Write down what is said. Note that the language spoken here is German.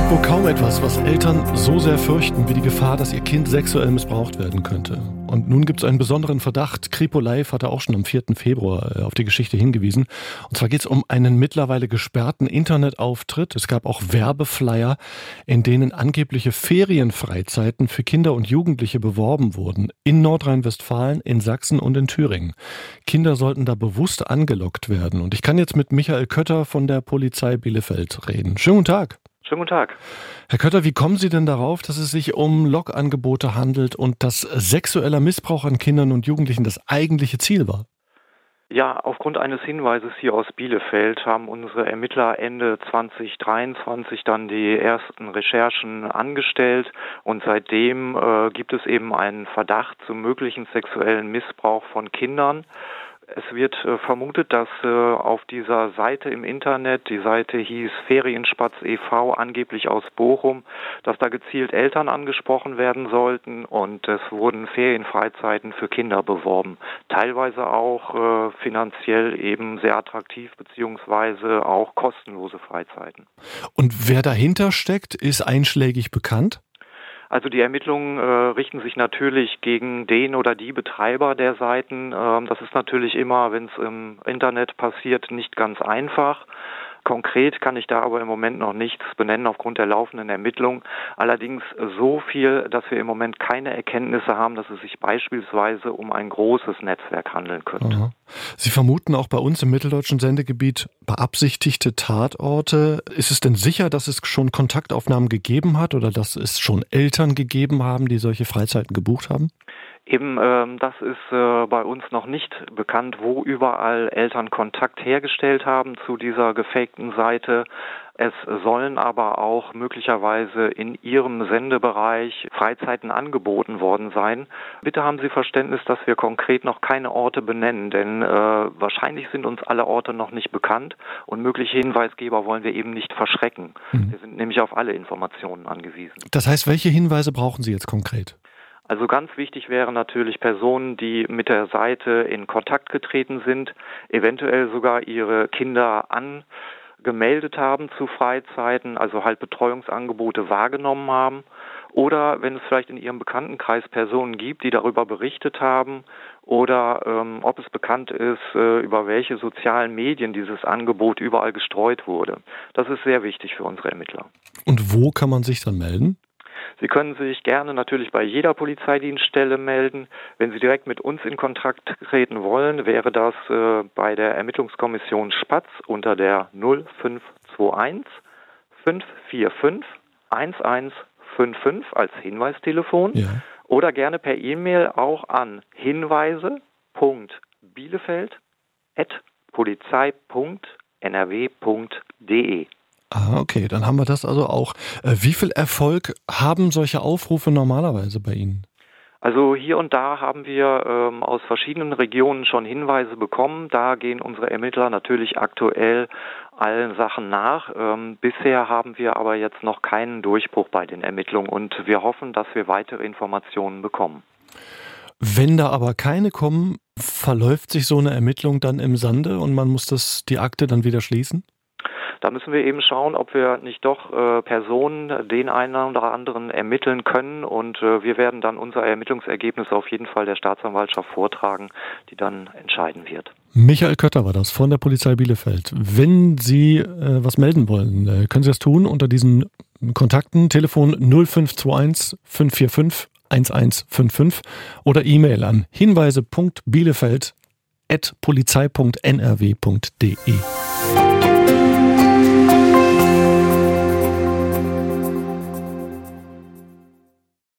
Gibt wohl kaum etwas, was Eltern so sehr fürchten wie die Gefahr, dass ihr Kind sexuell missbraucht werden könnte. Und nun gibt es einen besonderen Verdacht. Kripo Live hatte auch schon am 4. Februar äh, auf die Geschichte hingewiesen. Und zwar geht es um einen mittlerweile gesperrten Internetauftritt. Es gab auch Werbeflyer, in denen angebliche Ferienfreizeiten für Kinder und Jugendliche beworben wurden. In Nordrhein-Westfalen, in Sachsen und in Thüringen. Kinder sollten da bewusst angelockt werden. Und ich kann jetzt mit Michael Kötter von der Polizei Bielefeld reden. Schönen guten Tag. Schönen guten Tag. Herr Kötter, wie kommen Sie denn darauf, dass es sich um Lockangebote handelt und dass sexueller Missbrauch an Kindern und Jugendlichen das eigentliche Ziel war? Ja, aufgrund eines Hinweises hier aus Bielefeld haben unsere Ermittler Ende 2023 dann die ersten Recherchen angestellt und seitdem äh, gibt es eben einen Verdacht zum möglichen sexuellen Missbrauch von Kindern. Es wird äh, vermutet, dass äh, auf dieser Seite im Internet, die Seite hieß Ferienspatz e.V., angeblich aus Bochum, dass da gezielt Eltern angesprochen werden sollten und es wurden Ferienfreizeiten für Kinder beworben. Teilweise auch äh, finanziell eben sehr attraktiv beziehungsweise auch kostenlose Freizeiten. Und wer dahinter steckt, ist einschlägig bekannt? Also die Ermittlungen äh, richten sich natürlich gegen den oder die Betreiber der Seiten. Ähm, das ist natürlich immer, wenn es im Internet passiert, nicht ganz einfach. Konkret kann ich da aber im Moment noch nichts benennen aufgrund der laufenden Ermittlungen. Allerdings so viel, dass wir im Moment keine Erkenntnisse haben, dass es sich beispielsweise um ein großes Netzwerk handeln könnte. Aha. Sie vermuten auch bei uns im mitteldeutschen Sendegebiet beabsichtigte Tatorte. Ist es denn sicher, dass es schon Kontaktaufnahmen gegeben hat oder dass es schon Eltern gegeben haben, die solche Freizeiten gebucht haben? Eben, ähm, das ist äh, bei uns noch nicht bekannt, wo überall Eltern Kontakt hergestellt haben zu dieser gefakten Seite. Es sollen aber auch möglicherweise in Ihrem Sendebereich Freizeiten angeboten worden sein. Bitte haben Sie Verständnis, dass wir konkret noch keine Orte benennen, denn äh, wahrscheinlich sind uns alle Orte noch nicht bekannt und mögliche Hinweisgeber wollen wir eben nicht verschrecken. Mhm. Wir sind nämlich auf alle Informationen angewiesen. Das heißt, welche Hinweise brauchen Sie jetzt konkret? Also ganz wichtig wären natürlich Personen, die mit der Seite in Kontakt getreten sind, eventuell sogar ihre Kinder angemeldet haben zu Freizeiten, also halt Betreuungsangebote wahrgenommen haben. Oder wenn es vielleicht in Ihrem Bekanntenkreis Personen gibt, die darüber berichtet haben, oder ähm, ob es bekannt ist, äh, über welche sozialen Medien dieses Angebot überall gestreut wurde. Das ist sehr wichtig für unsere Ermittler. Und wo kann man sich dann melden? Sie können sich gerne natürlich bei jeder Polizeidienststelle melden. Wenn Sie direkt mit uns in Kontakt treten wollen, wäre das äh, bei der Ermittlungskommission Spatz unter der 0521 545 1155 als Hinweistelefon ja. oder gerne per E-Mail auch an hinweise.bielefeld.polizei.nrw.de. Ah, okay, dann haben wir das also auch. Äh, wie viel Erfolg haben solche Aufrufe normalerweise bei Ihnen? Also hier und da haben wir ähm, aus verschiedenen Regionen schon Hinweise bekommen. Da gehen unsere Ermittler natürlich aktuell allen Sachen nach. Ähm, bisher haben wir aber jetzt noch keinen Durchbruch bei den Ermittlungen und wir hoffen, dass wir weitere Informationen bekommen. Wenn da aber keine kommen, verläuft sich so eine Ermittlung dann im Sande und man muss das die Akte dann wieder schließen? Da müssen wir eben schauen, ob wir nicht doch äh, Personen den einen oder anderen ermitteln können und äh, wir werden dann unser Ermittlungsergebnis auf jeden Fall der Staatsanwaltschaft vortragen, die dann entscheiden wird. Michael Kötter war das von der Polizei Bielefeld. Wenn Sie äh, was melden wollen, äh, können Sie das tun unter diesen Kontakten Telefon 0521 545 1155 oder E-Mail an hinweise.bielefeld at polizei.nrw.de.